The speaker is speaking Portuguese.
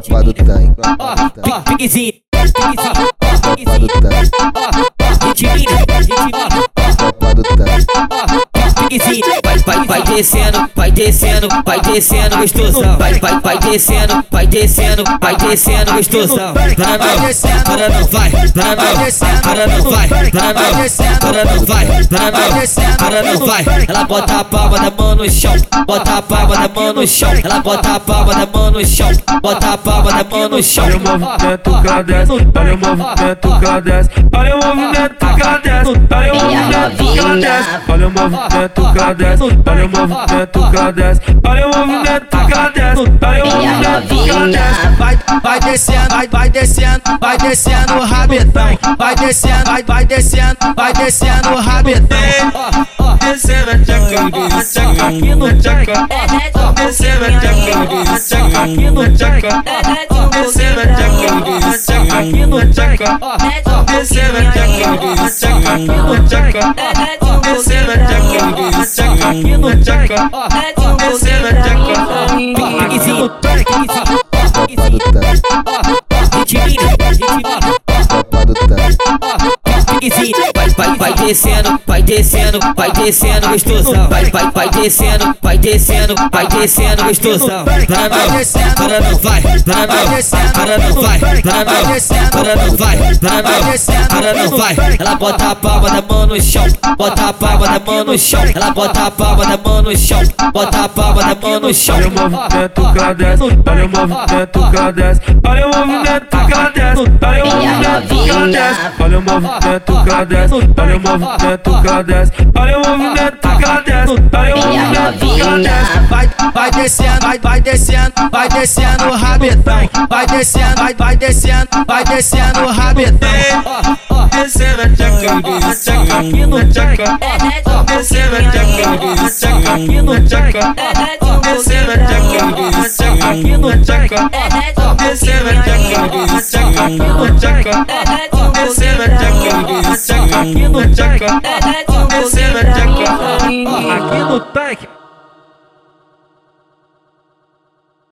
tropa do tanque. Ó, piquezinho. Tropa do tanque. Vai, vai, descendo, vai descendo, vai descendo, gostosão. Vai, vai, vai descendo, vai descendo, vai descendo, gostosão. Para não, para não, vai, para não, para não, vai, para não, para não, vai, para não, para não, vai. Ela bota a palma da mão no chão, bota a palma da mão no chão. Ela bota a palma da mão no chão, bota a palma da mão no chão. Olha o movimento desce, olha o movimento desce, olha o movimento o movimento que ela desce, olha o movimento que ela desce, olha o movimento que ela desce, olha o movimento que ela desce, olha o movimento que ela desce. Vai, vai descendo, vai, vai descendo, vai descendo o rabetão. Vai descendo, vai, vai descendo, vai descendo o rabetão. Descendo a tchaca, a tchaca aqui no tchaca. Descendo a tchaca, a tchaca aqui no tchaca. Descendo a tchaca, a tchaca aqui no tchaca. Descendo a tchaca, tchaca aqui no tchaca. Descendo a tchaca, tchaca aqui no tchaca. Descendo a tchaca. Piquezinho, piquezinho, Tropa descendo, vai descendo, vai descendo, gostosão. Vai, vai, vai descendo, vai descendo, vai descendo, gostosão. Para não, para não, vai, para não, para não, vai, para não, para não, vai, para não, para não, vai. Ela bota a palma da mão no chão, bota a palma da mão no chão. Ela bota a palma da mão no chão, bota a palma da mão no chão. Olha o movimento que ela desce, olha o movimento que ela desce, olha o movimento que ela desce, olha o movimento que ela desce, olha o movimento que ela desce, olha o movimento que ela desce, olha o movimento que ela desce, olha o movimento que ela desce. Vai, vai descendo, vai, vai descendo, vai descendo o rabetão. Vai descendo, vai, vai descendo, vai descendo o rabetão. Descendo a tchaca, a tchaca aqui no tchaca. Descendo a tchaca, tchaca aqui no tchaca. Descendo a tchaca, tchaca aqui no tchaca. Descendo a tchaca, tchaca aqui no tchaca. Descendo a tchaca, tchaca aqui no tchaca. Aqui no tanque.